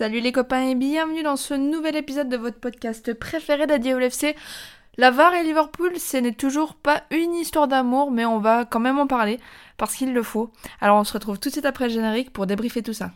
Salut les copains et bienvenue dans ce nouvel épisode de votre podcast préféré d'ADLFC. La VAR et Liverpool, ce n'est toujours pas une histoire d'amour, mais on va quand même en parler parce qu'il le faut. Alors on se retrouve tout de suite après le générique pour débriefer tout ça.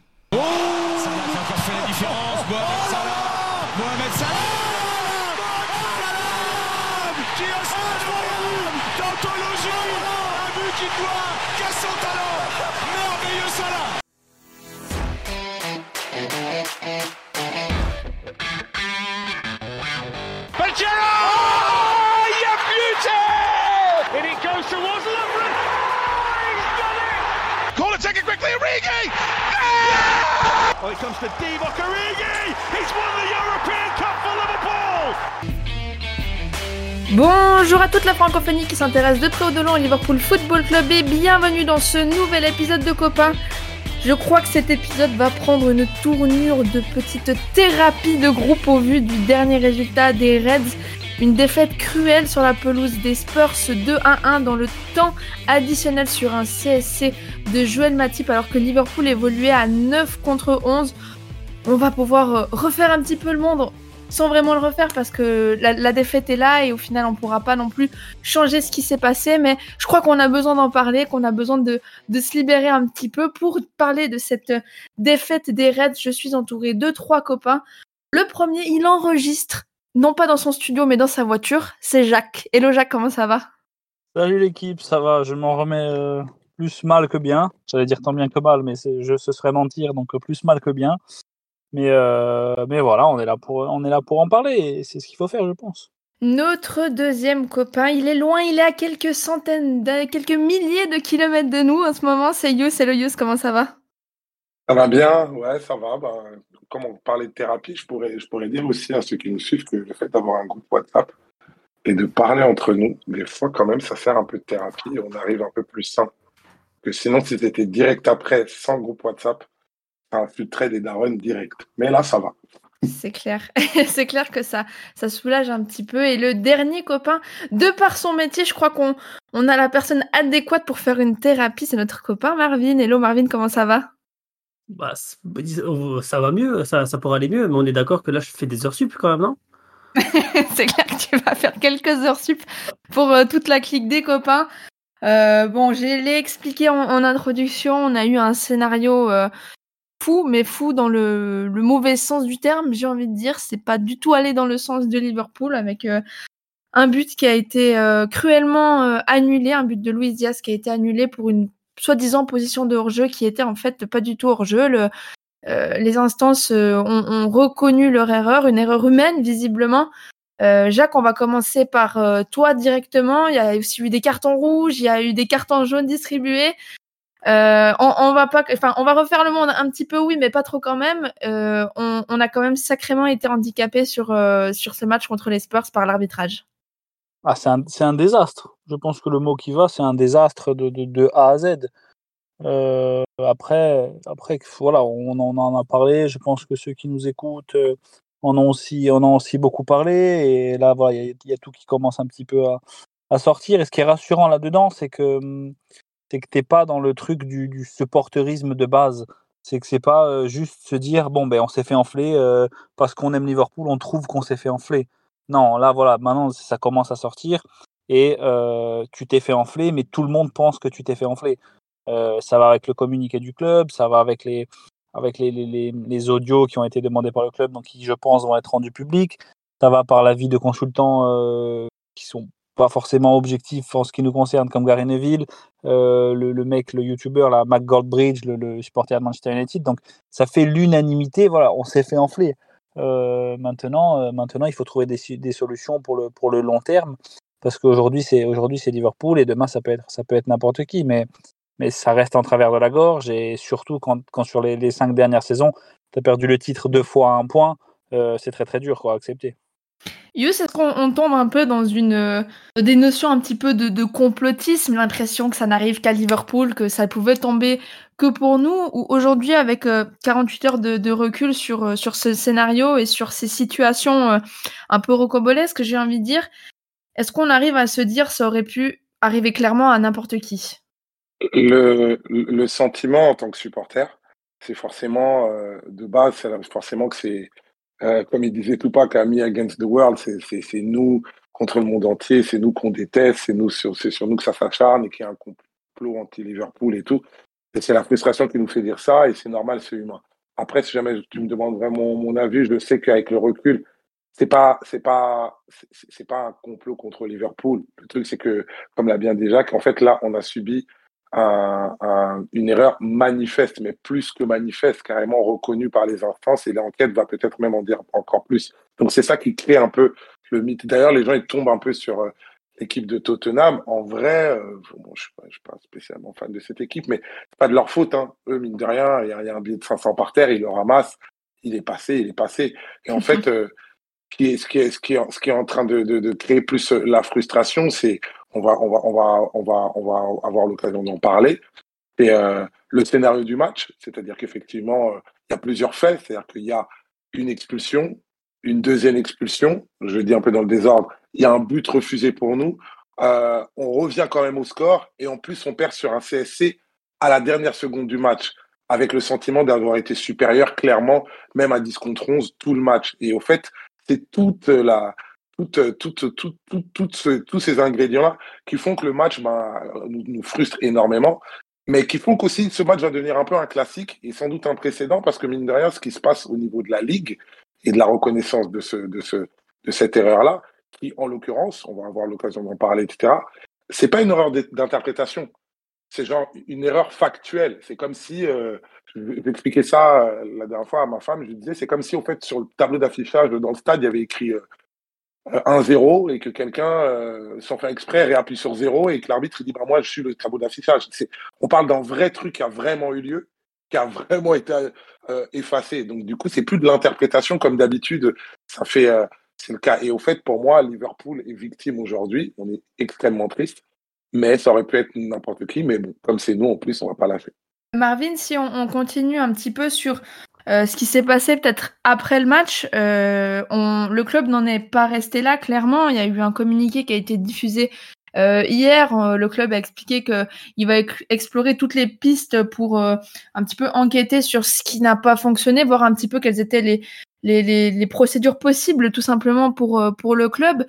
Bonjour à toute la francophonie qui s'intéresse de près ou de loin au Liverpool Football Club et bienvenue dans ce nouvel épisode de Copain. Je crois que cet épisode va prendre une tournure de petite thérapie de groupe au vu du dernier résultat des Reds. Une défaite cruelle sur la pelouse des Spurs 2-1-1 dans le temps additionnel sur un CSC de Joël Matip alors que Liverpool évoluait à 9 contre 11. On va pouvoir euh, refaire un petit peu le monde sans vraiment le refaire parce que la, la défaite est là et au final on pourra pas non plus changer ce qui s'est passé mais je crois qu'on a besoin d'en parler, qu'on a besoin de, de se libérer un petit peu pour parler de cette défaite des Reds. Je suis entourée de trois copains. Le premier, il enregistre, non pas dans son studio mais dans sa voiture, c'est Jacques. Hello Jacques, comment ça va? Salut l'équipe, ça va, je m'en remets euh, plus mal que bien. J'allais dire tant bien que mal, mais c'est- je, ce serait mentir, donc euh, plus mal que bien. Mais, euh, mais voilà, on est, là pour, on est là pour en parler et c'est ce qu'il faut faire, je pense. Notre deuxième copain, il est loin, il est à quelques centaines, de- quelques milliers de kilomètres de nous en ce moment. C'est Yous, hello Yous, comment ça va? Ça va bien, ouais, ça va. Ben, comme on parlait de thérapie, je pourrais, dire aussi à ceux qui nous suivent que le fait d'avoir un groupe WhatsApp et de parler entre nous, des fois quand même, ça sert un peu de thérapie et on arrive un peu plus sain. Que sinon, si c'était direct après, sans groupe WhatsApp, ça infiltrerait des darons direct. Mais là, ça va. C'est clair, c'est clair que ça, ça soulage un petit peu. Et le dernier copain, de par son métier, je crois qu'on on a la personne adéquate pour faire une thérapie. C'est notre copain Marvin. Hello Marvin, comment ça va? Bah, bah, oh, ça va mieux, ça, ça pourrait aller mieux, mais on est d'accord que là, je fais des heures sup quand même, non? C'est clair que tu vas faire quelques heures sup pour euh, toute la clique des copains. Euh, bon, je l'ai expliqué en, introduction. On a eu un scénario euh, fou, mais fou dans le, mauvais sens du terme. J'ai envie de dire, c'est pas du tout allé dans le sens de Liverpool avec un but qui a été cruellement annulé, un but de Luis Diaz qui a été annulé pour une soi-disant position de hors-jeu qui était en fait pas du tout hors-jeu. Euh, les instances euh, ont, reconnu leur erreur, une erreur humaine visiblement. Euh, Jacques, on va commencer par toi directement. Il y a aussi eu des cartons rouges, il y a eu des cartons jaunes distribués. On, va pas, enfin, on va refaire le monde un petit peu, oui, mais pas trop quand même. On, a quand même sacrément été handicapé sur sur ce match contre les Spurs par l'arbitrage. Ah, c'est un, un désastre. Je pense que le mot qui va, c'est un désastre de, de, de A à Z. Euh, après, après, voilà, on, en- on en a parlé. Je pense que ceux qui nous écoutent euh, en ont aussi, en ont aussi beaucoup parlé. Et là, voilà, il y, a- tout qui commence un petit peu à, à sortir. Et ce qui est rassurant là-dedans, c'est que hum, c'est que t'es pas dans le truc du, du supporterisme de base. C'est que c'est pas euh, juste se dire bon ben on s'est fait enfler parce qu'on aime Liverpool, on trouve qu'on s'est fait enfler. Non, là voilà, maintenant ça commence à sortir et tu t'es fait enfler, mais tout le monde pense que tu t'es fait enfler. Ça va avec le communiqué du club, ça va avec les avec les, les, les, les audios qui ont été demandés par le club, donc qui je pense vont être rendus publics. Ça va par l'avis de consultants euh, qui sont pas forcément objectifs en ce qui nous concerne, comme Gary Neville, le, le mec, le youtubeur, là, Mac Goldbridge, le, le supporter de Manchester United. Donc ça fait l'unanimité, voilà, on s'est fait enfler. Euh, maintenant, euh, maintenant, il faut trouver des, solutions pour le, pour le long terme, parce qu'aujourd'hui c'est aujourd'hui c'est Liverpool et demain ça peut être ça peut être n'importe qui, mais mais ça reste en travers de la gorge. Et surtout quand, quand sur les, cinq dernières saisons tu as perdu le titre deux fois à un point, euh, c'est très très dur à accepter. Yus, est-ce qu'on on tombe un peu dans une euh, des notions un petit peu de, complotisme, l'impression que ça n'arrive qu'à Liverpool, que ça pouvait tomber que pour nous, ou aujourd'hui avec euh, 48 heures de, recul sur euh, sur ce scénario et sur ces situations euh, un peu rocambolesques, j'ai envie de dire, est-ce qu'on arrive à se dire ça aurait pu arriver clairement à n'importe qui? Le, sentiment en tant que supporter, c'est forcément, euh, de base, c'est forcément que c'est, euh, comme il disait Tupac, Ami Against the World, c'est nous contre le monde entier, c'est nous qu'on déteste, c'est c'est sur nous que ça s'acharne et qu'il y a un complot anti-Liverpool et tout. Et c'est la frustration qui nous fait dire ça, et c'est normal, c'est humain. Après, si jamais tu me demandes vraiment mon avis, je sais qu'avec le recul, c'est pas, c'est pas, c'est pas un complot contre Liverpool. Le truc, c'est que, comme l'a bien déjà, qu'en fait, là, on a subi une erreur manifeste, mais plus que manifeste, carrément reconnue par les instances, et l'enquête va peut-être même en dire encore plus. Donc, c'est ça qui crée un peu le mythe. D'ailleurs, les gens, ils tombent un peu sur euh, l'équipe de Tottenham. En vrai, euh, bon, je ne suis, pas spécialement fan de cette équipe, mais c'est pas de leur faute. Hein. Eux, mine de rien, il y, a un billet de 500 par terre, ils le ramassent, il est passé, il est passé. Et en fait, euh, ce, qui est, ce, qui est, ce, qui est, ce qui est en train de, de, de créer plus la frustration, c'est on va, on va, on va, on va, on va avoir l'occasion d'en parler. Et euh, le scénario du match, c'est-à-dire qu'effectivement, euh, il y a plusieurs faits, c'est-à-dire qu'il y a une expulsion, une deuxième expulsion, je le dis un peu dans le désordre, il y a un but refusé pour nous, euh, on revient quand même au score, et en plus on perd sur un CSC à la dernière seconde du match, avec le sentiment d'avoir été supérieur clairement, même à 10 contre 11, tout le match. Et au fait, c'est toute la, toutes, toutes, toutes, toutes, tous ces ingrédients-là qui font que le match ben, nous, nous, frustre énormément, mais qui font qu'aussi ce match va devenir un peu un classique et sans doute un précédent parce que mine de rien, ce qui se passe au niveau de la ligue et de la reconnaissance de, ce, de, ce, de cette erreur-là, qui en l'occurrence, on va avoir l'occasion d'en parler, etc., c'est pas une erreur d'interprétation. C'est genre une erreur factuelle. C'est comme si, euh, j'expliquais ça euh, la dernière fois à ma femme, je disais, c'est comme si, au fait, sur le tableau d'affichage dans le stade, il y avait écrit euh, 1-0 et que quelqu'un, euh, sans faire exprès, réappuie sur 0 et que l'arbitre dit bah, Moi, je suis le tableau d'affichage. On parle d'un vrai truc qui a vraiment eu lieu, qui a vraiment été euh, effacé. Donc, du coup, c'est plus de l'interprétation comme d'habitude. Ça fait. Euh, c'est le cas. Et au fait, pour moi, Liverpool est victime aujourd'hui. On est extrêmement triste. Mais ça aurait pu être n'importe qui. Mais bon, comme c'est nous, en plus, on va pas lâcher. Marvin, si on, continue un petit peu sur euh, ce qui s'est passé peut-être après le match, euh, le club n'en est pas resté là, clairement. Il y a eu un communiqué qui a été diffusé euh, hier. Le club a expliqué qu'il va explorer toutes les pistes pour un petit peu enquêter sur ce qui n'a pas fonctionné, voir un petit peu quelles étaient les, procédures possibles tout simplement pour le club.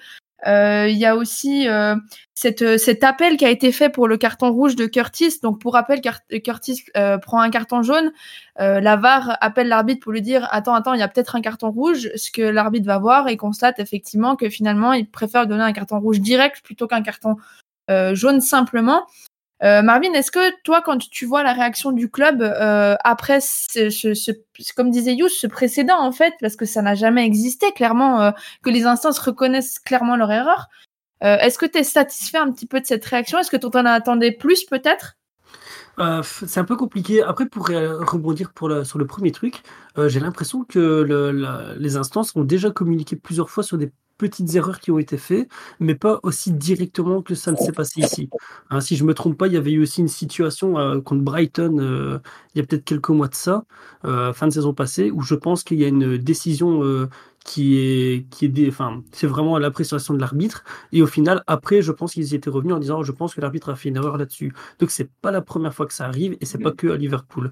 Euh, il y a aussi euh, euh, cet appel qui a été fait pour le carton rouge de Curtis. Donc pour rappel, Curtis prend un carton jaune. la VAR appelle l'arbitre pour lui dire attends, attends, il y a peut-être un carton rouge. Ce que l'arbitre va voir et constate effectivement que finalement il préfère donner un carton rouge direct plutôt qu'un carton jaune simplement. Euh, Marvin, est-ce que toi, quand tu vois la réaction du club euh, après, ce, ce, ce, comme disait Yous, ce précédent en fait, parce que ça n'a jamais existé, clairement, euh, que les instances reconnaissent clairement leur erreur, euh, est-ce que tu es satisfait un petit peu de cette réaction? Est-ce que tu en attendais plus peut-être? Euh, c'est un peu compliqué. Après, pour rebondir pour la, sur le premier truc, euh, j'ai l'impression que les instances ont déjà communiqué plusieurs fois sur des petites erreurs qui ont été faites, mais pas aussi directement que ça ne s'est passé ici. Hein, si je me trompe pas, il y avait eu aussi une situation euh, contre Brighton euh, il y a peut-être quelques mois de ça, euh, fin de saison passée, où je pense qu'il y a une décision qui est qui est des, enfin c'est vraiment l'appréciation de l'arbitre. Et au final après je pense qu'ils y étaient revenus en disant je pense que l'arbitre a fait une erreur là-dessus. Donc c'est pas la première fois que ça arrive et c'est pas que à Liverpool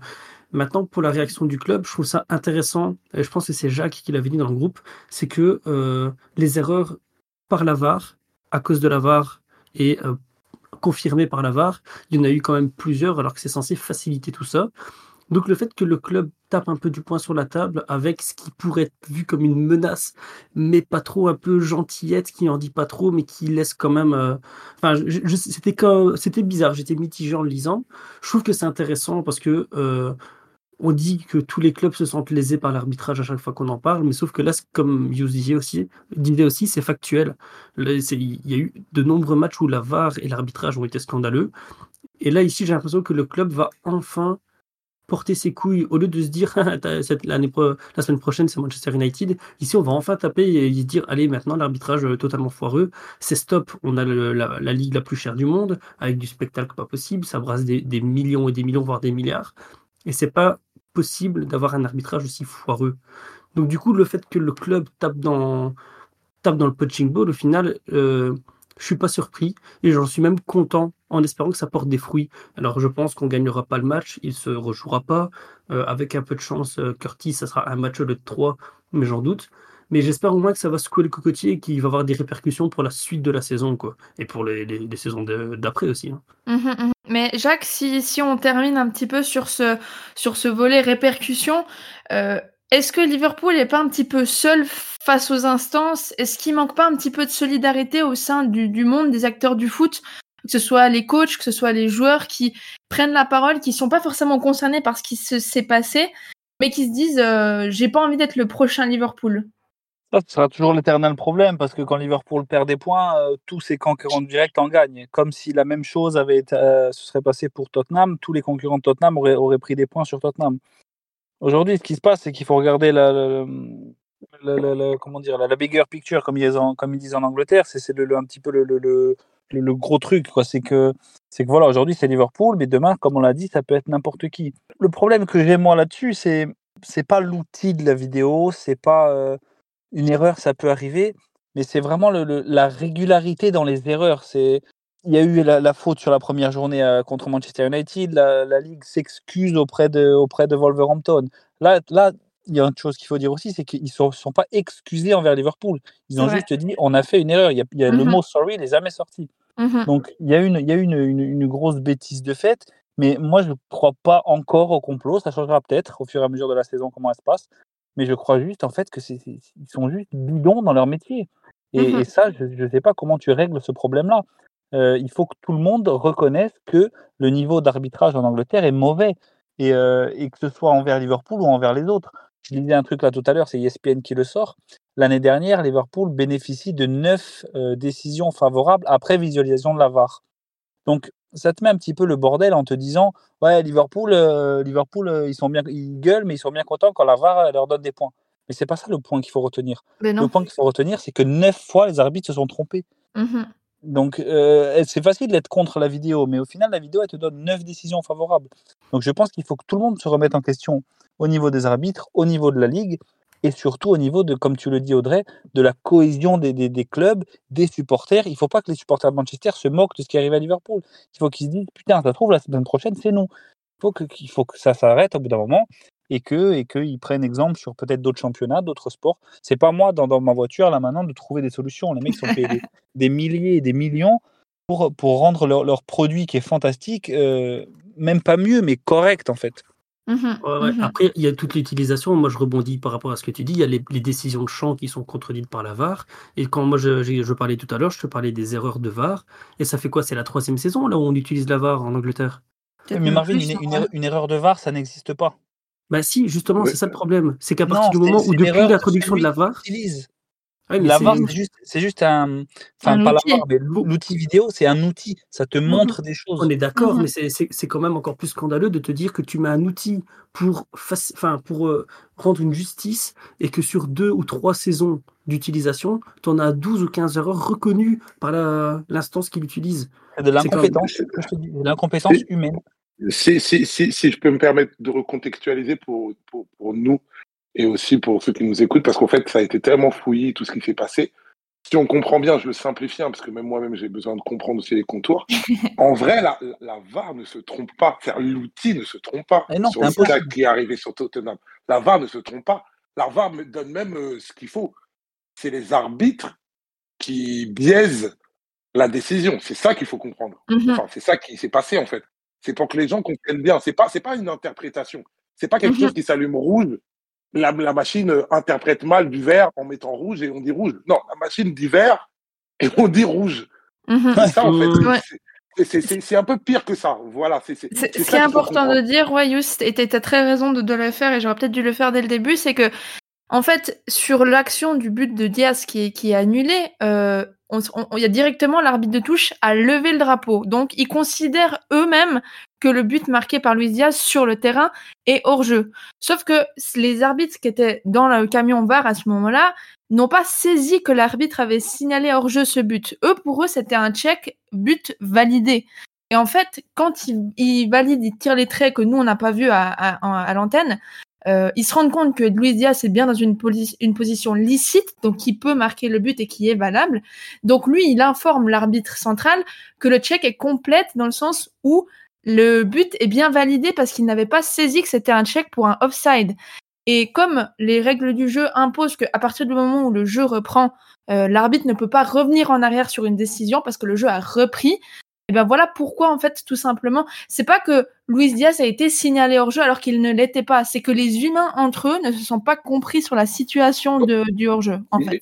Maintenant, pour la réaction du club, je trouve ça intéressant, et je pense que c'est Jacques qui l'avait dit dans le groupe, c'est que euh, les erreurs par la VAR, à cause de la VAR et euh, confirmées par la VAR, il y en a eu quand même plusieurs, alors que c'est censé faciliter tout ça. Donc le fait que le club tape un peu du poing sur la table avec ce qui pourrait être vu comme une menace, mais pas trop un peu gentillette, qui en dit pas trop, mais qui laisse quand même. Euh... Enfin, c'était c'était bizarre. J'étais mitigé en le lisant. Je trouve que c'est intéressant parce que on dit que tous les clubs se sentent lésés par l'arbitrage à chaque fois qu'on en parle, mais sauf que là, comme vous disiez aussi, disait aussi, c'est factuel. Il y a eu de nombreux matchs où la VAR et l'arbitrage ont été scandaleux. Et là, ici, j'ai l'impression que le club va enfin porter ses couilles. Au lieu de se dire cette, l'année la semaine prochaine c'est Manchester United. Ici on va enfin taper et dire allez maintenant l'arbitrage euh, totalement foireux. C'est stop. On a la, ligue la plus chère du monde avec du spectacle pas possible. Ça brasse des, des millions et des millions voire des milliards. Et c'est pas possible d'avoir un arbitrage aussi foireux. Donc du coup, le fait que le club tape dans, tape dans le punching ball, au final, euh, je suis pas surpris et j'en suis même content en espérant que ça porte des fruits. Alors je pense qu'on gagnera pas le match, il se rejouera pas. Euh, avec un peu de chance, euh, Curtis, ça sera un match de 3, mais j'en doute. Mais j'espère au moins que ça va secouer le cocotier et qu'il va avoir des répercussions pour la suite de la saison, quoi. Et pour les, les, saisons d'après aussi. Hein. Mhm, mhm. Mais Jacques, si, si on termine un petit peu sur ce, sur ce volet répercussions, euh, est-ce que Liverpool n'est pas un petit peu seul face aux instances? Est-ce qu'il manque pas un petit peu de solidarité au sein du, du monde des acteurs du foot? Que ce soit les coachs, que ce soit les joueurs qui prennent la parole, qui sont pas forcément concernés par ce qui s'est passé, mais qui se disent euh, j'ai pas envie d'être le prochain Liverpool. Ça, ce sera toujours l'éternel problème parce que quand Liverpool perd des points, euh, tous ses concurrents directs en gagnent. Comme si la même chose avait euh, se serait passée pour Tottenham, tous les concurrents de Tottenham auraient, auraient pris des points sur Tottenham. Aujourd'hui, ce qui se passe, c'est qu'il faut regarder la, la, comment dire, la, bigger picture, comme ils, en, comme ils disent en Angleterre. C'est le, un petit peu le, le, le gros truc. C'est que, que voilà, aujourd'hui, c'est Liverpool, mais demain, comme on l'a dit, ça peut être n'importe qui. Le problème que j'ai moi là-dessus, c'est c'est pas l'outil de la vidéo, c'est pas euh, une erreur, ça peut arriver, mais c'est vraiment le, le, la régularité dans les erreurs. C'est il y a eu la, la, faute sur la première journée euh, contre Manchester United. La, la Ligue s'excuse auprès de, auprès de Wolverhampton. Là, là, il y a une chose qu'il faut dire aussi, c'est qu'ils ne sont, sont, pas excusés envers Liverpool. Ils ont juste dit on a fait une erreur. Il y a, il y a mm -hmm. Le mot sorry n'est jamais sorti. Mm -hmm. Donc il y a, une, il y a une, une, une, grosse bêtise de fait. Mais moi, je ne crois pas encore au complot. Ça changera peut-être au fur et à mesure de la saison comment elle se passe. Mais je crois juste en fait que c'est, ils sont juste bidons dans leur métier. Et, mm -hmm. et ça, je ne sais pas comment tu règles ce problème-là. Euh, il faut que tout le monde reconnaisse que le niveau d'arbitrage en Angleterre est mauvais. Et, euh, et, que ce soit envers Liverpool ou envers les autres. Je disais un truc là tout à l'heure, c'est ESPN qui le sort. L'année dernière, Liverpool bénéficie de neuf euh, décisions favorables après visualisation de la VAR. Donc, ça te met un petit peu le bordel en te disant Ouais, Liverpool, euh, Liverpool euh, ils, sont bien, ils gueulent, mais ils sont bien contents quand la VAR leur donne des points. Mais c'est pas ça le point qu'il faut retenir. Le point qu'il faut retenir, c'est que neuf fois, les arbitres se sont trompés. Mmh Mm -hmm. Donc, euh, c'est facile d'être contre la vidéo, mais au final, la vidéo, elle te donne neuf décisions favorables. Donc, je pense qu'il faut que tout le monde se remette en question au niveau des arbitres, au niveau de la ligue, et surtout au niveau de, comme tu le dis, Audrey, de la cohésion des, des, des clubs, des supporters. Il ne faut pas que les supporters de Manchester se moquent de ce qui arrive à Liverpool. Il faut qu'ils se disent, putain, ça trouve, la semaine prochaine, c'est nous. Il faut que, il faut que ça s'arrête au bout d'un moment et que et qu'ils prennent exemple sur peut-être d'autres championnats, d'autres sports. C'est pas moi dans, dans, ma voiture là maintenant de trouver des solutions. Les mecs sont payés des, des, milliers et des millions pour, pour rendre leur, leur produit qui est fantastique, euh, même pas mieux, mais correct en fait. Mmh, ouais, ouais. Mmh. Après, il y a toute l'utilisation. Moi, je rebondis par rapport à ce que tu dis. Il y a les, les décisions de champ qui sont contredites par la VAR. Et quand moi, je, je, je parlais tout à l'heure, je te parlais des erreurs de VAR. Et ça fait quoi? C'est la troisième saison là où on utilise la VAR en Angleterre? Mais Marvin, une, une, une erreur de VAR, ça n'existe pas. Bah si, justement, c'est ça le problème. C'est qu'à partir non, du moment où depuis l'introduction de la VAR... La VAR, c'est juste, juste, un. Enfin, un pas outil. la VAR, mais l'outil vidéo, c'est un outil. Ça te montre mmh. des choses. On est d'accord, mmh. mais c'est quand même encore plus scandaleux de te dire que tu mets un outil pour, enfin, pour euh, rendre une justice et que sur deux ou trois saisons d'utilisation, tu en as 12 ou 15 erreurs reconnues par l'instance qui l'utilise. De l'incompétence, humaine. Si, si, si, si, je peux me permettre de recontextualiser pour, pour, pour nous et aussi pour ceux qui nous écoutent, parce qu'en fait, ça a été tellement fouillé, tout ce qui s'est passé. Si on comprend bien, je le simplifie, hein, parce que même moi-même, j'ai besoin de comprendre aussi les contours. en vrai, la, la VAR ne se trompe pas. L'outil ne se trompe pas non, sur qui est arrivé sur Tottenham. La VAR ne se trompe pas. La VAR me donne même euh, ce qu'il faut. C'est les arbitres qui biaisent la décision. C'est ça qu'il faut comprendre. Mm -hmm. enfin, c'est ça qui s'est passé, en fait. C'est pour que les gens comprennent bien. C'est pas, c'est pas une interprétation. C'est pas quelque mm -hmm. chose qui s'allume rouge. La, la, machine interprète mal du vert en mettant rouge et on dit rouge. Non, la machine dit vert et on dit rouge. Mm -hmm. C'est ça, en fait. Ouais. C'est un peu pire que ça. Voilà. C'est ce qui est important de dire, ouais, Just, et tu as très raison de, de le faire, et j'aurais peut-être dû le faire dès le début, c'est que, en fait, sur l'action du but de Diaz qui est, qui est annulé, euh, il y a directement l'arbitre de touche à lever le drapeau. Donc, ils considèrent eux-mêmes que le but marqué par Luis Diaz sur le terrain est hors jeu. Sauf que les arbitres qui étaient dans le camion VAR à ce moment-là n'ont pas saisi que l'arbitre avait signalé hors jeu ce but. Eux, pour eux, c'était un check but validé. Et en fait, quand ils, ils valident, ils tirent les traits que nous, on n'a pas vu à, l'antenne, euh, ils se rendent compte que Luis Diaz est bien dans une, une position licite, donc qui peut marquer le but et qui est valable. Donc lui, il informe l'arbitre central que le check est complète dans le sens où le but est bien validé parce qu'il n'avait pas saisi que c'était un check pour un offside. Et comme les règles du jeu imposent qu'à partir du moment où le jeu reprend, euh, l'arbitre ne peut pas revenir en arrière sur une décision parce que le jeu a repris. Et ben voilà pourquoi en fait tout simplement, c'est pas que Luis Diaz a été signalé hors jeu alors qu'il ne l'était pas, c'est que les humains entre eux ne se sont pas compris sur la situation de, du hors jeu en fait.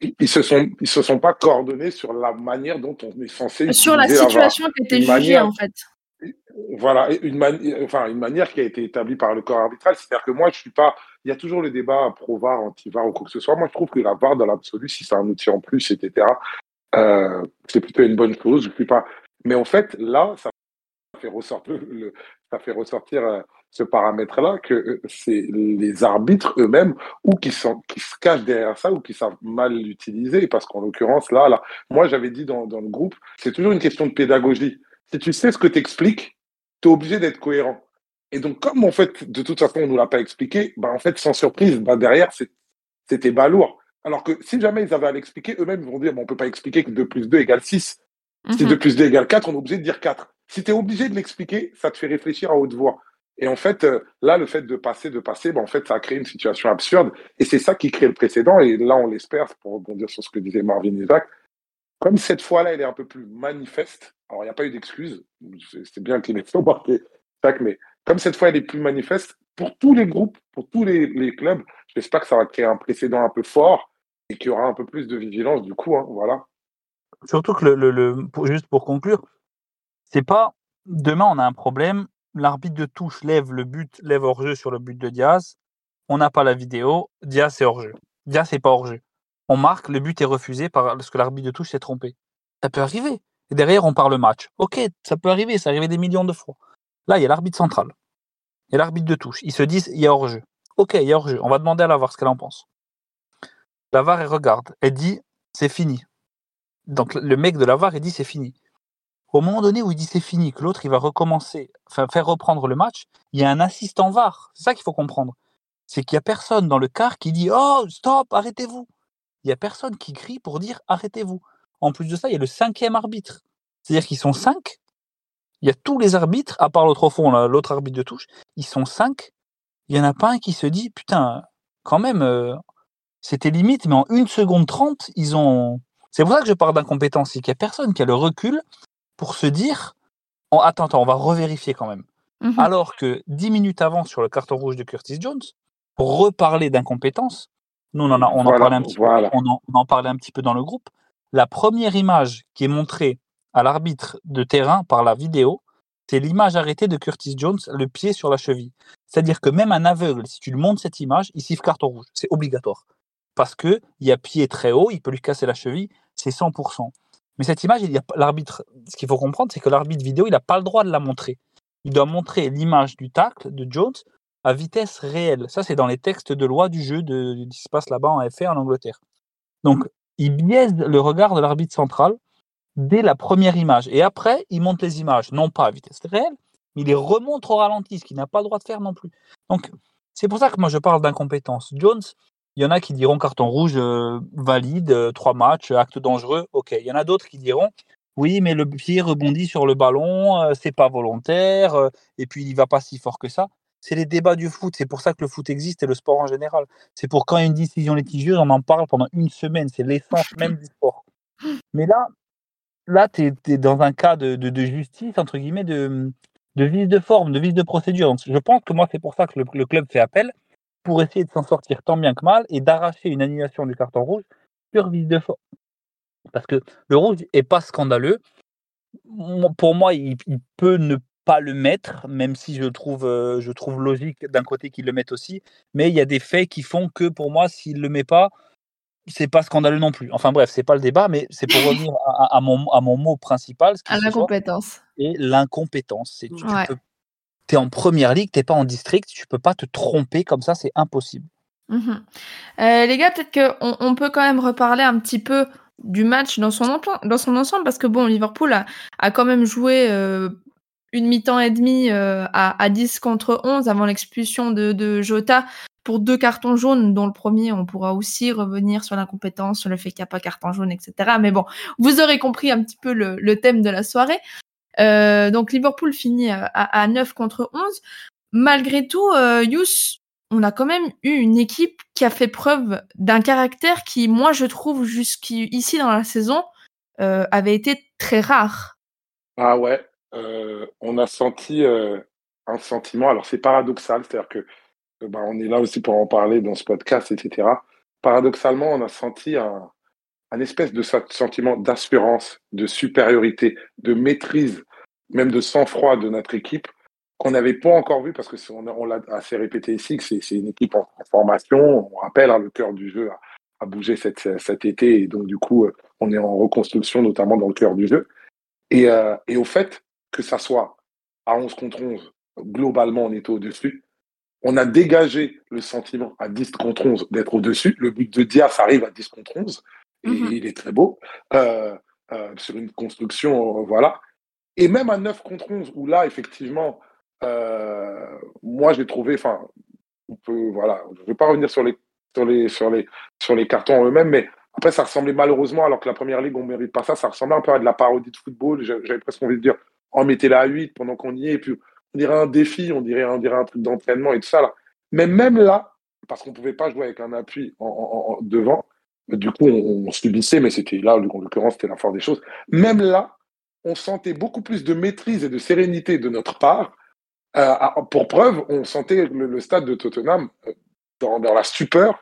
Ils se sont ils se sont pas coordonnés sur la manière dont on est censé sur la situation qui était jugée en fait. Voilà, une, enfin, une manière qui a été établie par le corps arbitral. C'est-à-dire que moi, je suis pas. Il y a toujours le débat pro-VAR, anti-VAR ou quoi que ce soit. Moi, je trouve que la VAR, dans l'absolu, si c'est un outil en plus, etc., euh, c'est plutôt une bonne chose. Je suis pas. Mais en fait, là, ça fait ressortir, le, ça fait ressortir euh, ce paramètre-là que euh, c'est les arbitres eux-mêmes ou qui, sont, qui se cachent derrière ça ou qui savent mal l'utiliser. Parce qu'en l'occurrence, là, là, moi, j'avais dit dans, dans le groupe, c'est toujours une question de pédagogie si tu sais ce que tu expliques, tu es obligé d'être cohérent. Et donc, comme en fait, de toute façon, on ne nous l'a pas expliqué, bah, en fait, sans surprise, bah, derrière, c'était balourd. Alors que si jamais ils avaient à l'expliquer, eux-mêmes vont dire, on ne peut pas expliquer que 2 plus 2 égale 6. Si 2 mhm. plus 2 égale 4, on est obligé de dire 4. Si tu es obligé de l'expliquer, ça te fait réfléchir à haute voix. Et en fait, euh, là, le fait de passer, de passer, bah, en fait, ça a créé une situation absurde. Et c'est ça qui crée le précédent. Et là, on l'espère, pour rebondir sur ce que disait Marvin Isaac, comme cette fois-là, elle est un peu plus manifeste, alors il n'y a pas eu d'excuse, c'est bien les mecs marqué mais comme cette fois elle est plus manifeste, pour tous les groupes, pour tous les, clubs, j'espère que ça va créer un précédent un peu fort et qu'il y aura un peu plus de vigilance du coup, hein, voilà. Surtout que, le, juste pour conclure, c'est pas demain on a un problème, l'arbitre de touche lève le but, lève hors-jeu sur le but de Diaz, on n'a pas la vidéo, Diaz est hors-jeu. Diaz n'est pas hors-jeu on marque, le but est refusé parce que l'arbitre de touche s'est trompé. Ça peut arriver. Et derrière, on parle le match. Ok, ça peut arriver, ça arrivé des millions de fois. Là, il y a l'arbitre central. Il y a l'arbitre de touche. Ils se disent, il y a hors-jeu. Ok, il y a hors-jeu. On va demander à la VAR ce qu'elle en pense. La VAR, elle regarde. Elle dit, c'est fini. Donc, le mec de la VAR, il dit, c'est fini. Au moment donné où il dit c'est fini, que l'autre, il va recommencer, faire reprendre le match, il y a un assistant VAR. C'est ça qu'il faut comprendre. C'est qu'il n'y a personne dans le car qui dit, oh, stop, arrêtez-vous il n'y a personne qui crie pour dire arrêtez-vous. En plus de ça, il y a le cinquième arbitre. C'est-à-dire qu'ils sont cinq. Il y a tous les arbitres, à part l'autre au fond, l'autre arbitre de touche, ils sont cinq. Il n'y en a pas un qui se dit putain, quand même, euh, c'était limite, mais en une seconde trente, ils ont. C'est pour ça que je parle d'incompétence, c'est qu'il n'y a personne qui a le recul pour se dire oh, attends, attends, on va revérifier quand même. Mmh Alors que dix minutes avant, sur le carton rouge de Curtis Jones, pour reparler d'incompétence, nous, on en, on, en parlait un petit peu, on, en, parlait un petit peu dans le groupe. La première image qui est montrée à l'arbitre de terrain par la vidéo, c'est l'image arrêtée de Curtis Jones, le pied sur la cheville. C'est-à-dire que même un aveugle, si tu lui montres cette image, il siffle carton rouge. C'est obligatoire. Parce qu'il y a pied très haut, il peut lui casser la cheville, c'est 100%. Mais cette image, l'arbitre, ce qu'il faut comprendre, c'est que l'arbitre vidéo, il n'a pas le droit de la montrer. Il doit montrer l'image du tacle de Jones à vitesse réelle. Ça, c'est dans les textes de loi du jeu de, qui se passe là-bas en FA en Angleterre. Donc, il biaise le regard de l'arbitre central dès la première image. Et après, il monte les images, non pas à vitesse réelle, mais il les remonte au ralenti, ce qu'il n'a pas le droit de faire non plus. Donc, c'est pour ça que moi, je parle d'incompétence. Jones, il y en a qui diront carton rouge euh, valide, euh, trois matchs, acte dangereux. Ok. Il y en a d'autres qui diront oui, mais le pied rebondit sur le ballon, euh, c'est pas volontaire, et puis il va pas si fort que ça c'est les débats du foot. C'est pour ça que le foot existe et le sport en général. C'est pour quand il y a une décision litigieuse, on en parle pendant une semaine. C'est l'essence même du sport. Mais là, là tu es, dans un cas de, justice, entre guillemets, de, de de forme, de vice de procédure. je pense que moi, c'est pour ça que le, club fait appel, pour essayer de s'en sortir tant bien que mal et d'arracher une annulation du carton rouge sur vice de forme. Parce que le rouge est pas scandaleux. Pour moi, il, il peut ne pas le mettre, même si je trouve, euh, je trouve logique d'un côté qu'il le mette aussi. Mais il y a des faits qui font que pour moi, s'il le met pas, c'est pas scandaleux non plus. Enfin bref, c'est pas le débat, mais c'est pour revenir à, mon, à mon mot principal. Ce à l'incompétence. Et l'incompétence. C'est tu, es en première ligue, t'es pas en district, tu peux pas te tromper comme ça, c'est impossible. Mmh euh, les gars, peut-être qu'on on peut quand même reparler un petit peu du match dans son, dans son ensemble, parce que bon, Liverpool a, a quand même joué euh, une mi-temps et demi à, à 10 contre 11 avant l'expulsion de, Jota pour deux cartons jaunes, dont le premier, on pourra aussi revenir sur l'incompétence, sur le fait qu'il n'y a pas carton jaune, etc. Mais bon, vous aurez compris un petit peu le thème de la soirée. Euh, donc Liverpool finit à, à, 9 contre 11. Malgré tout, euh, Yous, on a quand même eu une équipe qui a fait preuve d'un caractère qui, moi, je trouve, jusqu'ici dans la saison, euh, avait été très rare. Ah ouais, euh, on a senti euh, un sentiment. Alors c'est paradoxal, c'est-à-dire que bah, on est là aussi pour en parler dans ce podcast, etc. Paradoxalement, on a senti un, un espèce de sentiment d'assurance, de supériorité, de maîtrise, même de sang-froid de notre équipe qu'on n'avait pas encore vu parce que on, on l'a assez répété ici que c'est une équipe en, formation. On rappelle, hein, le cœur du jeu a, a bougé cet, cet été et donc du coup, euh, on est en reconstruction, notamment dans le cœur du jeu. Et, euh, et au fait que ça soit à 11 contre 11, globalement, on était au-dessus. On a dégagé le sentiment à 10 contre 11 d'être au-dessus. Le but de Diaz arrive à 10 contre 11 et mm-hmm. il est très beau euh, euh, sur une construction, euh, voilà. Et même à 9 contre 11, où là, effectivement, euh, moi, j'ai trouvé, enfin, on peut, voilà, je ne vais pas revenir sur les, sur les, sur les, sur les cartons eux-mêmes, mais après, ça ressemblait malheureusement, alors que la première ligue, on ne mérite pas ça, ça ressemblait un peu à de la parodie de football. J'avais presque envie de dire, on mettait la à 8 pendant qu'on y est, et puis on dirait un défi, on dirait, on dirait un truc d'entraînement et tout ça. Là. Mais même là, parce qu'on ne pouvait pas jouer avec un appui en, en, en devant, du coup, on, on subissait, mais c'était là, en l'occurrence, c'était la force des choses. Même là, on sentait beaucoup plus de maîtrise et de sérénité de notre part. Euh, pour preuve, on sentait le, stade de Tottenham euh, dans, la stupeur,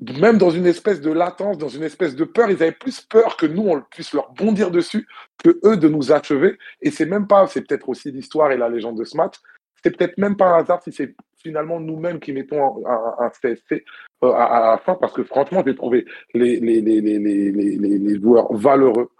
même dans une espèce de latence, dans une espèce de peur. Ils avaient plus peur que nous, on puisse leur bondir dessus, que eux de nous achever. Et c'est même pas, c'est peut-être aussi l'histoire et la légende de ce match. C'est peut-être même pas un hasard si c'est finalement nous-mêmes qui mettons un, CSC euh, à, la fin, parce que franchement, j'ai trouvé les joueurs valeureux.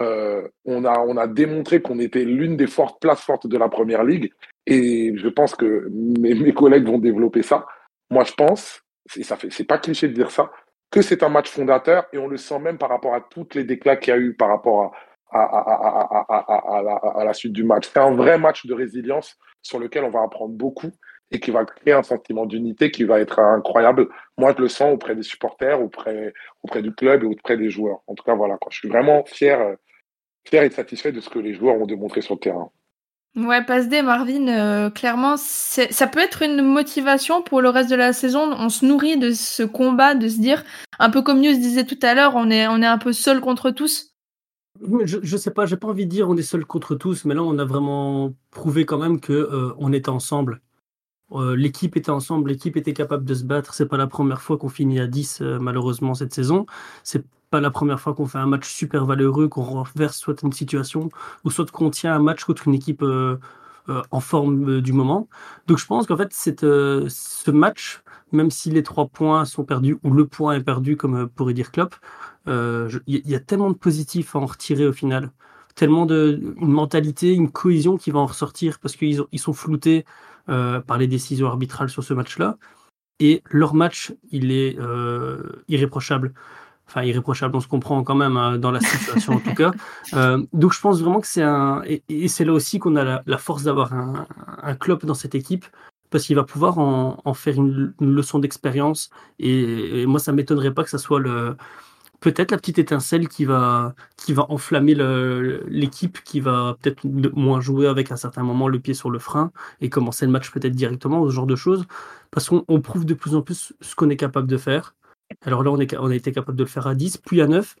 Euh, on, a, on a démontré qu'on était l'une des fortes places fortes de la première ligue. Et je pense que mes, collègues vont développer ça. Moi, je pense, et ça fait, c'est pas cliché de dire ça, que c'est un match fondateur et on le sent même par rapport à toutes les déclats qu'il y a eu par rapport à, à, à, à la suite du match. C'est un vrai match de résilience sur lequel on va apprendre beaucoup et qui va créer un sentiment d'unité qui va être incroyable. Moi, je le sens auprès des supporters, auprès, auprès du club et auprès des joueurs. En tout cas, voilà, quoi. je suis vraiment fier, fier et satisfait de ce que les joueurs ont démontré sur le terrain. Ouais, passe D, Marvin, euh, clairement, ça peut être une motivation pour le reste de la saison. On se nourrit de ce combat, de se dire, un peu comme News disait tout à l'heure, on est, on est un peu seul contre tous. Je, je sais pas, j'ai pas envie de dire on est seul contre tous, mais là on a vraiment prouvé quand même que euh, on était ensemble euh, l'équipe était ensemble, l'équipe était capable de se battre. C'est pas la première fois qu'on finit à 10 euh, malheureusement cette saison. C'est pas la première fois qu'on fait un match super valeureux, qu'on renverse soit une situation ou soit qu'on tient un match contre une équipe euh, en forme du moment. Donc je pense qu'en fait ce match, même si les trois points sont perdus ou le point est perdu comme pourrait dire Klopp, il y, a tellement de positifs à en retirer au final tellement de une mentalité, une cohésion qui va en ressortir parce qu'ils ils sont floutés par les décisions arbitrales sur ce match-là. Et leur match, il est euh, irréprochable. Enfin, irréprochable, on se comprend quand même hein, dans la situation en tout cas. Euh, donc je pense vraiment que c'est un... Et, et c'est là aussi qu'on a la, la force d'avoir un, un club dans cette équipe parce qu'il va pouvoir en, en faire une, une leçon d'expérience. Et, et, moi, ça m'étonnerait pas que ça soit le, peut-être la petite étincelle qui va, qui va enflammer l'équipe, qui va peut-être moins jouer avec un certain moment le pied sur le frein et commencer le match peut-être directement, ce genre de choses. Parce qu'on prouve de plus en plus ce qu'on est capable de faire. Alors là, on, a été capable de le faire à 10, puis à 9.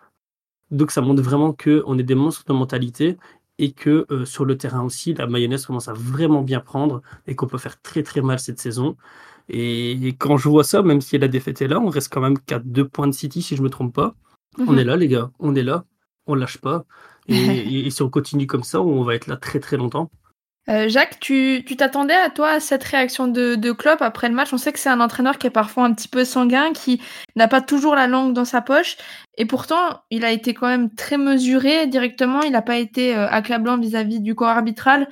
Donc ça montre vraiment qu'on est des monstres de mentalité et que euh, sur le terrain aussi, la mayonnaise commence à vraiment bien prendre et qu'on peut faire très très mal cette saison. Et quand je vois ça, même si la défaite est là, on reste quand même qu'à deux points de City si je me trompe pas. On est là, les gars, on est là, on lâche pas. Et, et, si on continue comme ça, on va être là très très longtemps. Euh, Jacques, tu t'attendais à toi à cette réaction de, de Klopp après le match? On sait que c'est un entraîneur qui est parfois un petit peu sanguin, qui n'a pas toujours la langue dans sa poche, et pourtant il a été quand même très mesuré directement. Il n'a pas été euh, acclablant vis-à-vis du corps arbitral,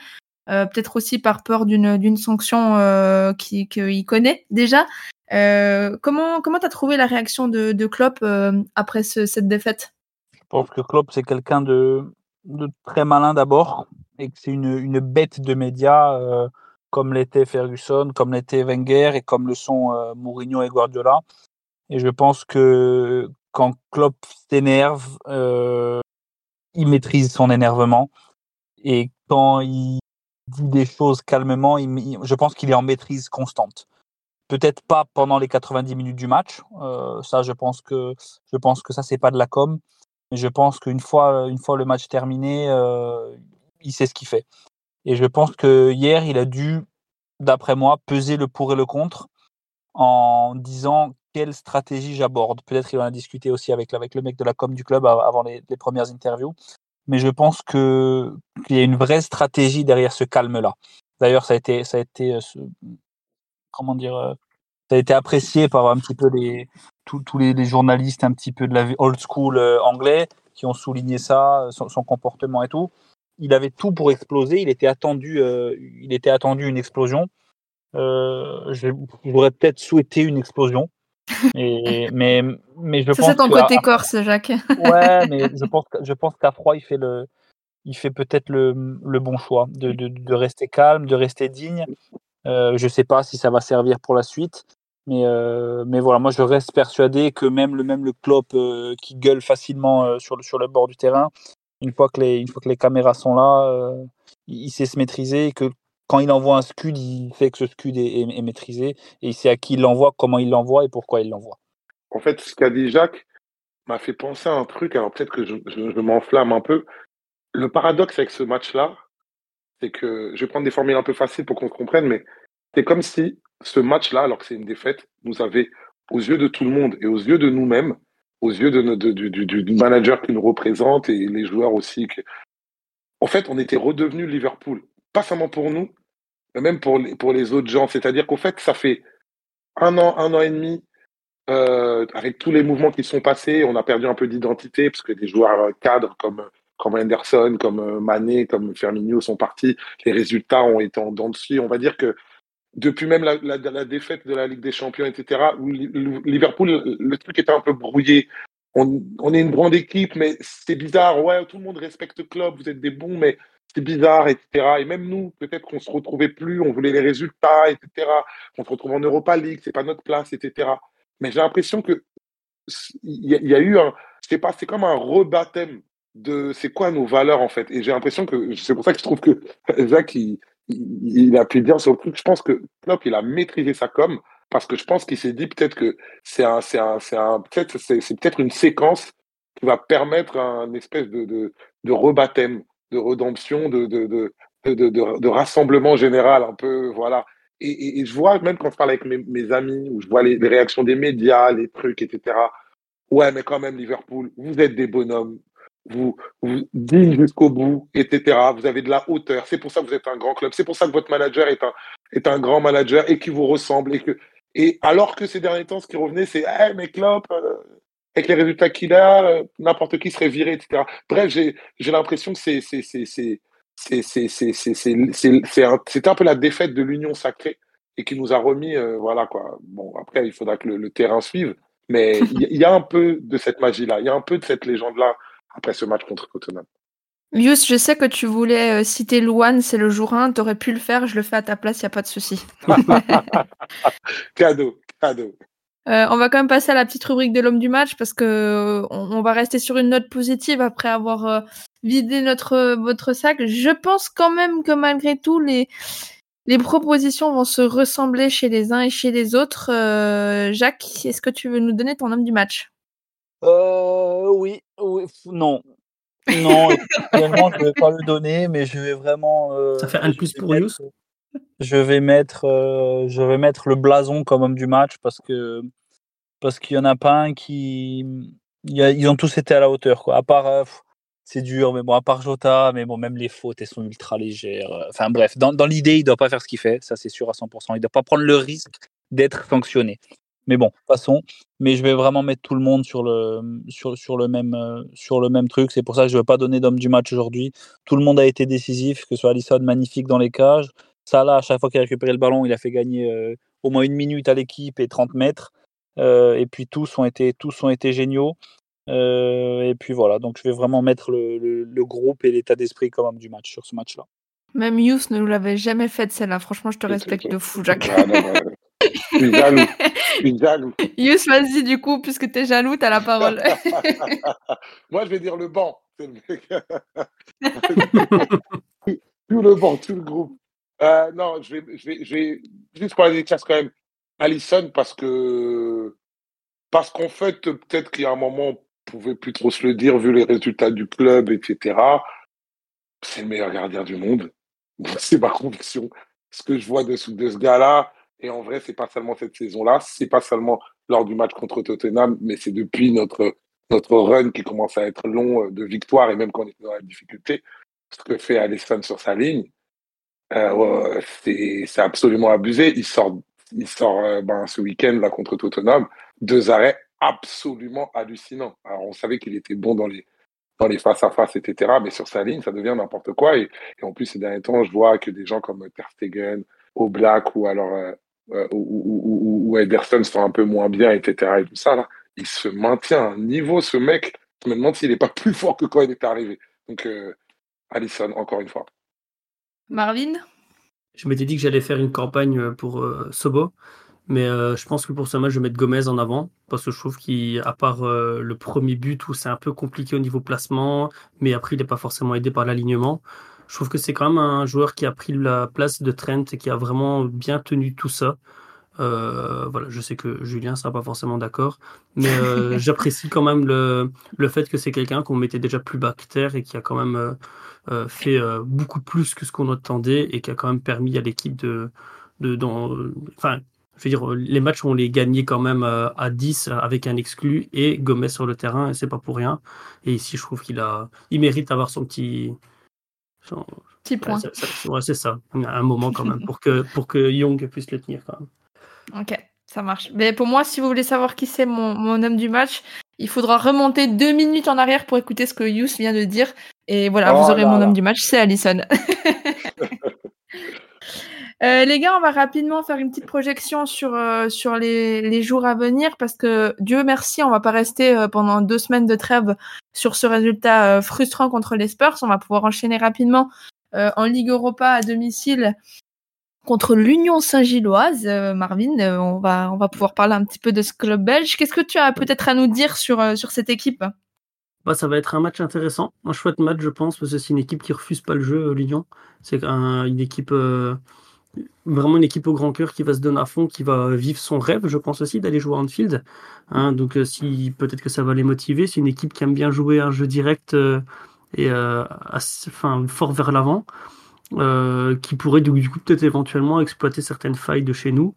euh, peut-être aussi par peur d'une d'une sanction euh, qu'il connaît déjà. Euh, comment comment t'as trouvé la réaction de, de Klopp euh, après ce, cette défaite? Je pense que Klopp c'est quelqu'un de, très malin d'abord et que c'est une, une, bête de médias euh, comme l'était Ferguson, comme l'était Wenger et comme le sont Mourinho et Guardiola. Et je pense que quand Klopp s'énerve, il maîtrise son énervement. Et quand il dit des choses calmement, je pense qu'il est en maîtrise constante. Peut-être pas pendant les 90 minutes du match. Euh, ça, je pense que je pense que ça c'est pas de la com. Mais je pense qu'une fois une fois le match terminé, euh, il sait ce qu'il fait. Et je pense que hier, il a dû, d'après moi, peser le pour et le contre en disant quelle stratégie j'aborde. Peut-être qu'il en a discuté aussi avec, le mec de la com du club avant les, premières interviews. Mais je pense qu'il y a une vraie stratégie derrière ce calme-là. D'ailleurs, ça a été, ça a été, euh, comment dire, euh, ça a été apprécié par un petit peu les, tous, les, les, journalistes un petit peu de la old school euh, anglais qui ont souligné ça, son, son, comportement et tout. Il avait tout pour exploser. Il était attendu, euh, il était attendu une explosion. Euh, J'aurais peut-être souhaité une explosion. Et, mais, mais je ça, pense c'est ton que côté à, corse, Jacques. ouais, mais je pense, je pense qu'à froid, il fait le, il fait peut-être le, le, bon choix de, de, de, rester calme, de rester digne. Euh, je sais pas si ça va servir pour la suite, mais, euh, mais voilà, moi je reste persuadé que même le même le Klopp euh, qui gueule facilement sur le sur le bord du terrain, une fois que les une fois que les caméras sont là, il, sait se maîtriser et que quand il envoie un scud, il fait que ce scud est, maîtrisé et il sait à qui il l'envoie, comment il l'envoie et pourquoi il l'envoie. En fait, ce qu'a dit Jacques m'a fait penser à un truc. Alors peut-être que je m'enflamme un peu. Le paradoxe avec ce match-là, c'est que je vais prendre des formules un peu faciles pour qu'on comprenne, mais c'est comme si ce match-là, alors que c'est une défaite, nous avait, aux yeux de tout le monde et aux yeux de nous-mêmes, aux yeux du, manager qui nous représente et les joueurs aussi, en fait, on était redevenu Liverpool. Pas seulement pour nous, mais même pour les, pour les autres gens. C'est-à-dire qu'au fait, ça fait un an, un an et demi, euh, avec tous les mouvements qui sont passés, on a perdu un peu d'identité parce que des joueurs cadres comme comme Henderson, comme Mané, comme Firmino sont partis. Les résultats ont été en dents. On va dire que depuis même la, défaite de la Ligue des Champions, etc., Liverpool, le truc était un peu brouillé. On, est une grande équipe, mais c'est bizarre. Ouais, tout le monde respecte le club, vous êtes des bons, mais c'est bizarre, etc. Et même nous, peut-être qu'on se retrouvait plus, on voulait les résultats, etc. On se retrouve en Europa League, c'est pas notre place, etc. Mais j'ai l'impression que il y, a eu un, c'est pas, c'est comme un rebaptême de c'est quoi nos valeurs en fait. Et j'ai l'impression que c'est pour ça que je trouve que Jacques il, il, a pu dire sur le truc. Je pense que Klopp il a maîtrisé sa com parce que je pense qu'il s'est dit peut-être que c'est un c'est un c'est un peut-être c'est, peut-être une séquence qui va permettre un espèce de de, de rebaptême, de rédemption, de de, de de, rassemblement général un peu voilà. Et, et, je vois même quand je parle avec mes, amis ou je vois les, les réactions des médias, les trucs, etc. Ouais, mais quand même Liverpool, vous êtes des bonhommes, vous, vous digne jusqu'au bout, etc. Vous avez de la hauteur. C'est pour ça que vous êtes un grand club. C'est pour ça que votre manager est un, est un grand manager et qui vous ressemble. Et, que, et alors que ces derniers temps, ce qui revenait, c'est hey, mais Klopp, euh, avec les résultats qu'il a, euh, n'importe qui serait viré, etc. Bref, j'ai l'impression que c'est c'est un peu la défaite de l'union sacrée et qui nous a remis, euh, voilà quoi. Bon, après, il faudra que le, le terrain suive, mais il y, y, a un peu de cette magie-là, il y a un peu de cette légende-là après ce match contre Tottenham. Yus, je sais que tu voulais euh, citer Louane, c'est le jour 1, tu aurais pu le faire, je le fais à ta place, il n'y a pas de souci. cadeau, cadeau. Euh, on va quand même passer à la petite rubrique de l'homme du match parce que euh, on, on, va rester sur une note positive après avoir euh, vidé notre votre sac. Je pense quand même que malgré tout les les propositions vont se ressembler chez les uns et chez les autres. Jacques, est-ce que tu veux nous donner ton homme du match? Euh, oui, oui, non. Non, vraiment, je vais pas le donner, mais je vais vraiment. Euh, Ça fait un de plus pour Je vais mettre, euh, je vais mettre le blason comme homme du match parce que parce qu'il y en a pas un qui, a, ils ont tous été à la hauteur quoi. À part, euh, c'est dur, mais bon, à part Jota, mais bon, même les fautes, elles sont ultra légères. Enfin bref, dans, dans l'idée, il doit pas faire ce qu'il fait, ça c'est sûr à 100%. Il doit pas prendre le risque d'être sanctionné. Mais bon, passons. Mais je vais vraiment mettre tout le monde sur le, sur, sur le, même, euh, sur le même truc. C'est pour ça que je ne veux pas donner d'homme du match aujourd'hui. Tout le monde a été décisif, que ce soit Alisson magnifique dans les cages. Salah, à chaque fois qu'il a récupéré le ballon, il a fait gagner euh, au moins une minute à l'équipe et 30 mètres. Euh, et puis tous ont été, tous ont été géniaux. Euh, et puis voilà, donc je vais vraiment mettre le, le, le groupe et l'état d'esprit quand même du match sur ce match-là. Même Yous ne nous l'avait jamais fait celle-là. Franchement, je te respecte de fou, Jacques. Ah, non, non, non. Je suis jaloux. Je suis jaloux. Yous, vas-y, du coup, puisque t'es jaloux, t'as la parole. Moi, je vais dire le banc. Tout le banc, tout le groupe. Euh, non, je vais, je, vais, je vais juste pour la dédicace quand même. Allison, parce que parce qu'en fait, peut-être qu'il y a un moment, on pouvait plus trop se le dire, vu les résultats du club, etc. C'est le meilleur gardien du monde. C'est ma conviction. Ce que je vois de, de ce gars-là, et en vrai, c'est pas seulement cette saison-là, c'est pas seulement lors du match contre Tottenham, mais c'est depuis notre, notre run qui commence à être long euh, de victoire, et même quand on était dans la difficulté, ce que fait Alisson sur sa ligne, euh, c'est absolument abusé. Il sort, il sort euh, ben, ce week-end là contre Tottenham, deux arrêts absolument hallucinants. Alors on savait qu'il était bon dans les dans les face à face, etc. Mais sur sa ligne, ça devient n'importe quoi. Et, en plus ces derniers temps, je vois que des gens comme Ter Stegen, ou alors euh, euh, ou, ou, ou, ou Ederson un peu moins bien, etc. Et tout ça là, il se maintient à un niveau ce mec. Je me demande s'il n'est pas plus fort que quand il est arrivé. Donc euh, Alisson, encore une fois. Marvin? Je m'étais dit que j'allais faire une campagne euh, pour euh, Sobo, mais euh, je pense que pour ce match, je vais mettre Gomez en avant, parce que je trouve qu'à part euh, le premier but où c'est un peu compliqué au niveau placement, mais après il n'est pas forcément aidé par l'alignement, je trouve que c'est quand même un joueur qui a pris la place de Trent et qui a vraiment bien tenu tout ça. Euh, voilà, je sais que Julien sera pas forcément d'accord, mais euh, j'apprécie quand même le, le fait que c'est quelqu'un qu'on mettait déjà plus bas que terre et qui a quand même euh, fait beaucoup plus que ce qu'on attendait et qui a quand même permis à l'équipe de, de dans, enfin, je veux dire, les matchs on les gagnait quand même à 10 avec un exclu et Gomez sur le terrain et c'est pas pour rien. Et ici, je trouve qu'il a, il mérite d'avoir son petit, Petit point. Ouais, c'est- c'est ouais, c'est ça, un moment quand même, pour que, pour que Young puisse le tenir quand même. Ok, ça marche. Mais pour moi, si vous voulez savoir qui c'est mon, mon homme du match, il faudra remonter deux minutes en arrière pour écouter ce que Yous vient de dire. Et voilà, Oh vous aurez là mon là. homme du match, c'est Allison. Euh, les gars, on va rapidement faire une petite projection sur, euh, les, jours à venir parce que Dieu merci, on va pas rester euh, pendant deux semaines de trêve sur ce résultat frustrant contre les Spurs. On va pouvoir enchaîner rapidement en Ligue Europa à domicile contre l'Union Saint-Gilloise. Marvin, on, va, pouvoir parler un petit peu de ce club belge. Qu'est-ce que tu as peut-être à nous dire sur, cette équipe? Bah, ça va être un match intéressant, un chouette match, je pense, parce que c'est une équipe qui refuse pas le jeu, l'Union. C'est un- une équipe, vraiment une équipe au grand cœur qui va se donner à fond, qui va vivre son rêve, je pense aussi, d'aller jouer à Anfield. Hein, donc, euh, si peut-être que ça va les motiver. C'est une équipe qui aime bien jouer un jeu direct euh, et euh, enfin, fort vers l'avant, qui pourrait du, coup peut-être éventuellement exploiter certaines failles de chez nous.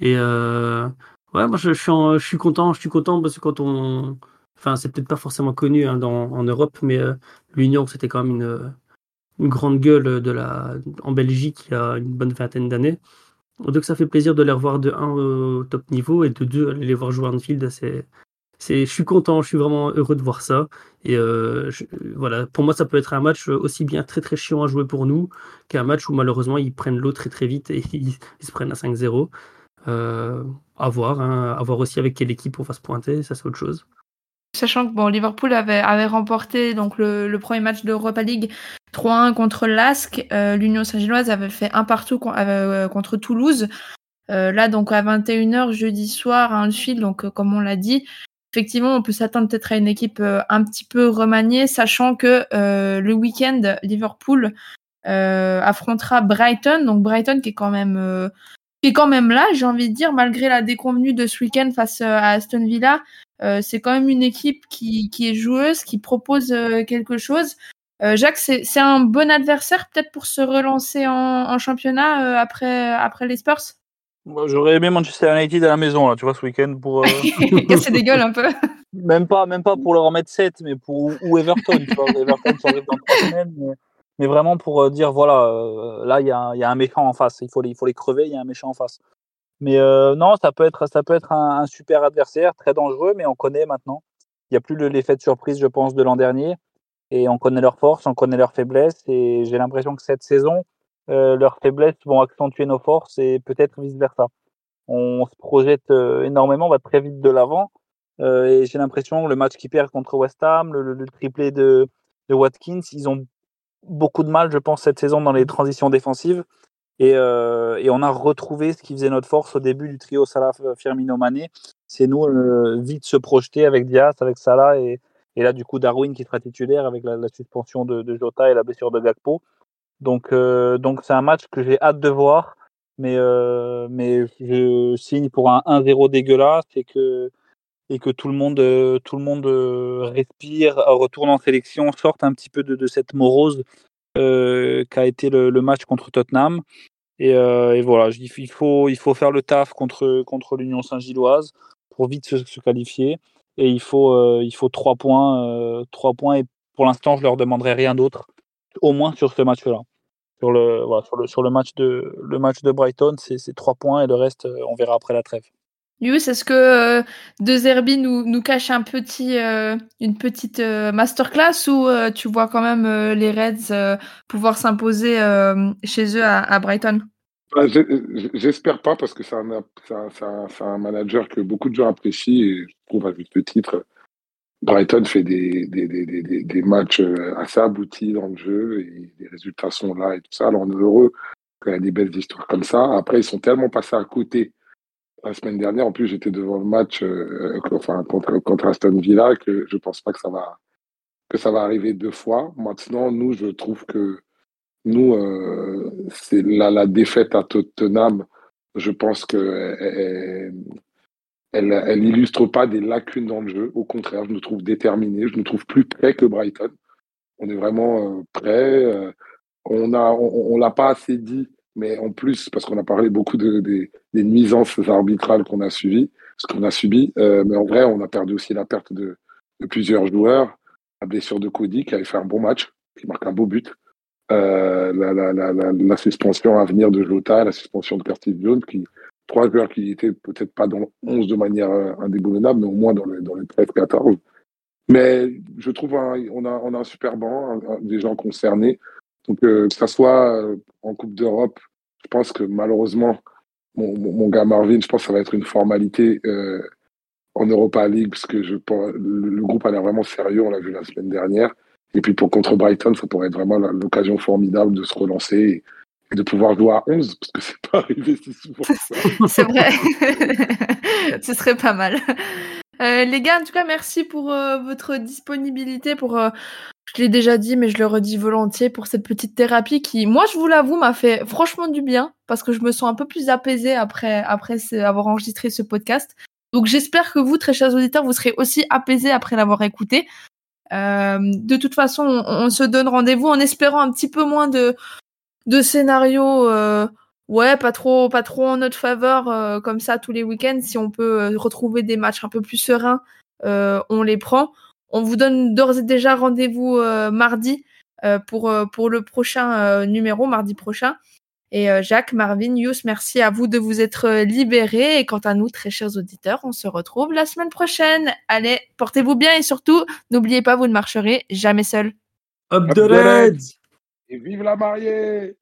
Et ouais, moi je, suis je suis content, je suis content parce que quand on Enfin, c'est peut-être pas forcément connu hein, dans, en Europe, mais l'Union, c'était quand même une, une grande gueule de la, en Belgique il y a une bonne vingtaine d'années. Donc ça fait plaisir de les revoir de 1 au top niveau et de 2 aller les voir jouer à Anfield. C'est, c'est, je suis content, je suis vraiment heureux de voir ça. Et euh, voilà, pour moi, ça peut être un match aussi bien très très chiant à jouer pour nous qu'un match où malheureusement ils prennent l'eau très très vite et ils, ils se prennent à 5-0. Euh, à voir, hein, à voir aussi avec quelle équipe on va se pointer, ça c'est autre chose. Sachant que bon, Liverpool avait, remporté donc le, premier match d'Europa League 3-1 contre l'ASC. Euh, L'Union Saint-Gilloise avait fait un partout con- euh, contre Toulouse. Euh, là, donc à 21h jeudi soir à Anfield, donc euh, comme on l'a dit, effectivement, on peut s'attendre peut-être à une équipe euh, un petit peu remaniée, sachant que euh, le week-end, Liverpool euh, affrontera Brighton. Donc Brighton qui est quand même euh, qui est quand même là, j'ai envie de dire, malgré la déconvenue de ce week-end face euh, à Aston Villa. Euh, c'est quand même une équipe qui, qui est joueuse, qui propose euh, quelque chose. Euh, Jacques, c'est un bon adversaire peut-être pour se relancer en, en championnat après, après les Spurs? J'aurais aimé Manchester United à la maison, là, tu vois, ce week-end, pour. euh, Casser des gueules un peu. même, pas, même pas pour leur en mettre 7, mais pour. Ou Everton, tu vois. Everton, ça arrive dans trois semaines. Mais, mais vraiment pour dire, voilà, euh, là, il y, a y a un méchant en face. Il faut les, il faut les crever, il y a un méchant en face. Mais euh, non, ça peut être, ça peut être un, super adversaire, très dangereux, mais on connaît maintenant. Il n'y a plus le- l'effet de surprise, je pense, de l'an dernier. Et on connaît leurs forces, on connaît leurs faiblesses. Et j'ai l'impression que cette saison, euh, leurs faiblesses vont accentuer nos forces et peut-être vice-versa. On se projette euh, énormément, on va très vite de l'avant. Et j'ai l'impression que le match qu'ils perdent contre West Ham, le, triplé de Watkins, ils ont beaucoup de mal, je pense, cette saison dans les transitions défensives. Et, euh, et on a retrouvé ce qui faisait notre force au début du trio Salah, Firmino, Mané. C'est nous euh, vite se projeter avec Diaz, avec Salah et, là du coup Darwin qui sera titulaire avec la, suspension de, Jota et la blessure de Gakpo. Donc euh, donc c'est un match que j'ai hâte de voir, mais mais je signe pour un 1-0 dégueulasse et que et que tout le monde tout le monde respire, retourne en sélection, sorte un petit peu de, cette morose qu'a été le, match contre Tottenham. Et, euh, voilà, il faut, il faut faire le taf contre, contre l'Union Saint-Gilloise pour vite se, qualifier. Et il faut, euh, il faut trois points, euh, trois points. Et pour l'instant, je leur demanderai rien d'autre, au moins sur ce match-là. Sur le, sur le, sur le match de, le match de Brighton, c'est trois points et le reste, euh, on verra après la trêve. Yus, est-ce que euh, De Zerbi nous, nous cache un petit, euh, une petite euh, masterclass ou euh, tu vois quand même les Reds pouvoir s'imposer chez eux à, Brighton? Bah, J'espère pas parce que c'est un, manager que beaucoup de gens apprécient et je trouve à juste titre, Brighton fait des, des, des, des, des- matchs assez aboutis dans le jeu et les résultats sont là et tout ça. Alors on est heureux qu'il y ait des belles histoires comme ça. Après, ils sont tellement passés à côté la semaine dernière. En plus, j'étais devant le match euh, enfin, contre, Aston Villa que je pense pas que ça va que ça va arriver deux fois. Maintenant, nous, je trouve que nous, euh, c'est la, la défaite à Tottenham. Je pense que elle, elle, illustre pas des lacunes dans le jeu. Au contraire, je nous trouve déterminés. Je nous trouve plus prêts que Brighton. On est vraiment euh, prêts. Euh, on on, on l'a pas assez dit, mais en plus, parce qu'on a parlé beaucoup de, des- nuisances arbitrales qu'on a suivies, ce qu'on a subi. Euh, mais en vrai, on a perdu aussi la perte de, plusieurs joueurs. La blessure de Cody, qui avait fait un bon match, qui marque un beau but. Euh, la, suspension à venir de Jota, la suspension de Curtis Jones, trois joueurs qui étaient peut-être pas dans le 11 de manière euh, indéboulonnable, mais au moins dans le, dans le 13-14. Mais je trouve un, on, a, on a un super banc, des gens concernés. Donc, euh, que ça soit euh, en Coupe d'Europe, je pense que malheureusement, mon, gars Marvin, je pense que ça va être une formalité euh, en Europa League, parce que je, le, le groupe a l'air vraiment sérieux, on l'a vu la semaine dernière. Et puis pour contre Brighton, ça pourrait être vraiment l'occasion formidable de se relancer et, de pouvoir jouer à 11, parce que c'est pas arrivé si souvent. C'est vrai. Ce serait pas mal. Les gars, en tout cas, merci pour votre disponibilité. Pour, je l'ai déjà dit, mais je le redis volontiers pour cette petite thérapie qui, moi, je vous l'avoue, m'a fait franchement du bien parce que je me sens un peu plus apaisée après après avoir enregistré ce podcast. Donc, j'espère que vous, très chers auditeurs, vous serez aussi apaisés après l'avoir écouté. Euh, de toute façon, on, se donne rendez-vous en espérant un petit peu moins de de scénarios. euh, Ouais, pas trop, pas trop en notre faveur euh, comme ça tous les week-ends. Si on peut retrouver des matchs un peu plus sereins, on les prend. On vous donne d'ores et déjà rendez-vous euh, mardi euh, pour euh, pour le prochain euh, numéro, mardi prochain. Et euh, Jacques, Marvin, Yous, merci à vous de vous être libérés. Et quant à nous, très chers auditeurs, on se retrouve la semaine prochaine. Allez, portez-vous bien et surtout, n'oubliez pas, vous ne marcherez jamais seul. Up the. Reds Et vive la mariée